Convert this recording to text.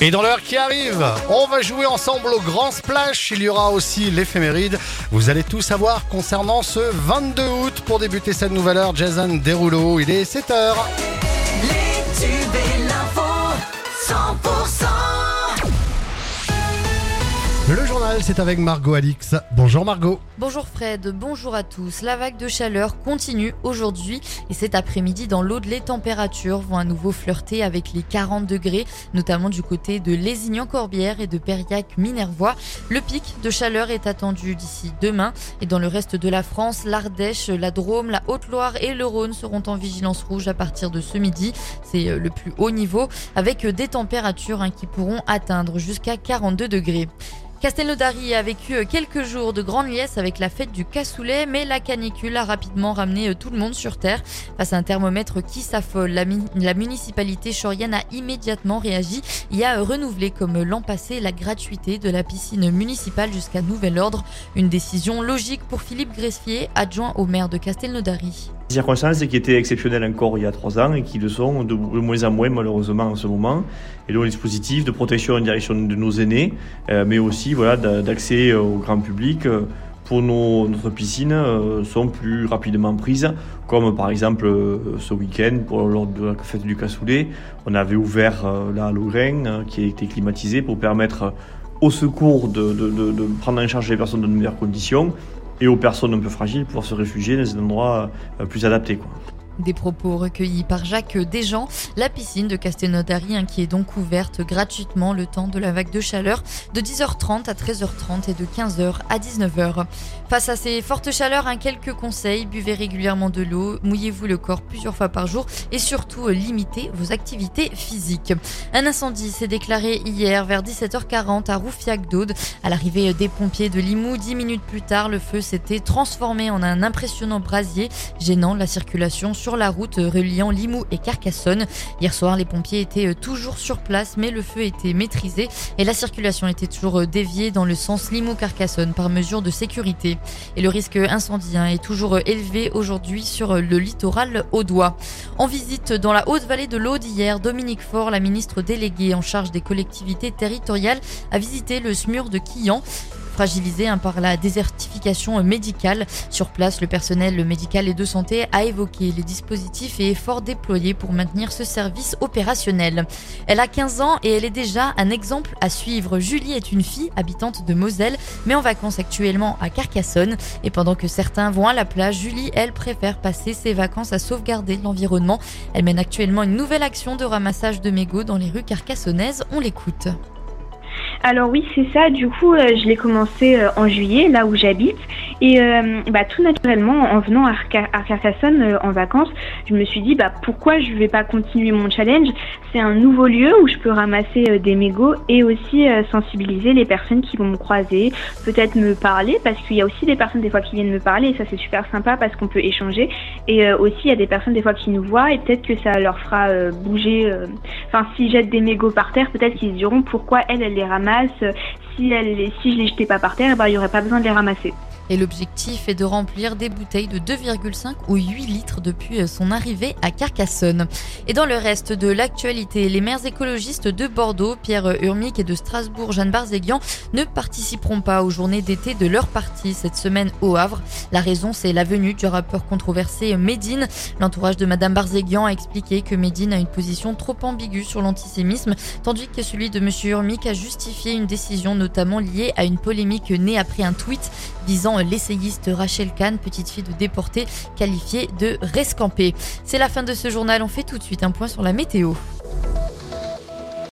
Et dans l'heure qui arrive, on va jouer ensemble au Grand Splash. Il y aura aussi l'éphéméride. Vous allez tout savoir concernant ce 22 août. Pour débuter cette nouvelle heure, Jason Derulo, il est 7h. Les tubes et C'est avec Margot Alix. Bonjour Margot. Bonjour Fred, bonjour à tous. La vague de chaleur continue aujourd'hui et cet après-midi dans l'Aude, les températures vont à nouveau flirter avec les 40 degrés, notamment du côté de Lézignan-Corbière et de Périac-Minervois. Le pic de chaleur est attendu d'ici demain et dans le reste de la France, l'Ardèche, la Drôme, la Haute-Loire et le Rhône seront en vigilance rouge à partir de ce midi. C'est euh, le plus haut niveau avec des températures hein, qui pourront atteindre jusqu'à 42 degrés. Castelnaudary a vécu euh, quelques jours de grande liesse avec la fête du cassoulet, mais la canicule a rapidement ramené euh, tout le monde sur Terre. Face à un thermomètre qui s'affole, la, la municipalité chorienne a immédiatement réagi et a euh, renouvelé comme l'an passé la gratuité de la piscine municipale jusqu'à nouvel ordre. Une décision logique pour Philippe Gressier, adjoint au maire de Castelnaudary. Des circonstances qui étaient exceptionnelles encore il y a trois ans et qui le sont de moins en moins malheureusement en ce moment. Et donc, le dispositif de protection en direction de nos aînés, euh, mais aussi voilà, d'a- d'accès euh, au grand public euh, pour nos, notre piscine euh, sont plus rapidement prises, comme par exemple ce week-end lors de la fête du cassoulet, on avait ouvert la Lorrain euh, qui a été climatisée pour permettre au secours de, de- de- de prendre en charge les personnes dans de meilleures conditions et aux personnes un peu fragiles pouvoir se réfugier dans un endroit euh, plus adapté. Quoi. Des propos recueillis par Jacques Desjans. La piscine de Castelnaudary hein, qui est donc ouverte gratuitement le temps de la vague de chaleur de 10h30 à 13h30 et de 15h à 19h. Face à ces fortes chaleurs, hein, quelques conseils. Buvez régulièrement de l'eau, mouillez-vous le corps plusieurs fois par jour et surtout euh, limitez vos activités physiques. Un incendie s'est déclaré hier vers 17h40 à Roufiac d'Aude. À l'arrivée des pompiers de Limoux, 10 minutes plus tard, le feu s'était transformé en un impressionnant brasier gênant la circulation sur la route reliant Limoux et Carcassonne. Hier soir, les pompiers étaient euh, toujours sur place, mais le feu était maîtrisé et la circulation était toujours euh, déviée dans le sens Limoux-Carcassonne par mesure de sécurité. Et le risque incendie hein, est toujours euh, élevé aujourd'hui sur euh, le littoral audois. En visite dans la haute vallée de l'Aude hier, Dominique Faure, la ministre déléguée en charge des collectivités territoriales, a visité le SMUR de Quillan fragilisé hein, par la désertification médicale. Sur place, le personnel médical et de santé a évoqué les dispositifs et efforts déployés pour maintenir ce service opérationnel. Elle a 15 ans et elle est déjà un exemple à suivre. Julie est une fille habitante de Moselle, mais en vacances actuellement à Carcassonne. Et pendant que certains vont à la plage, Julie, elle, préfère passer ses vacances à sauvegarder l'environnement. Elle mène actuellement une nouvelle action de ramassage de mégots dans les rues carcassonnaises. On l'écoute. Alors oui, c'est ça. Du coup, euh, je l'ai commencé euh, en juillet, là où j'habite. Et euh, bah, tout naturellement, en venant à, à Carcassonne euh, en vacances, je me suis dit, bah, pourquoi je vais pas continuer mon challenge? C'est un nouveau lieu où je peux ramasser euh, des mégots et aussi euh, sensibiliser les personnes qui vont me croiser, peut-être me parler, parce qu'il y a aussi des personnes des fois qui viennent me parler, et ça c'est super sympa parce qu'on peut échanger. Et euh, aussi, il y a des personnes des fois qui nous voient, et peut-être que ça leur fera euh, bouger. Enfin, s'ils jettent des mégots par terre, peut-être qu'ils diront pourquoi elle, elle les ramasse. Si, elle, si je les jetais pas par terre, eh ben, il y aurait pas besoin de les ramasser. Et l'objectif est de remplir des bouteilles de 2,5 ou 8 litres depuis son arrivée à Carcassonne. Et dans le reste de l'actualité, les maires écologistes de Bordeaux, Pierre Urmic et de Strasbourg, Jeanne Barzéguian, ne participeront pas aux journées d'été de leur parti cette semaine au Havre. La raison, c'est la venue du rappeur controversé Médine. L'entourage de Madame Barzéguian a expliqué que Médine a une position trop ambiguë sur l'antisémisme, tandis que celui de Monsieur Urmic a justifié une décision notamment liée à une polémique née après un tweet visant l'essayiste Rachel Kahn, petite fille de déportée, qualifiée de rescampée. C'est la fin de ce journal, on fait tout de suite un point sur la météo.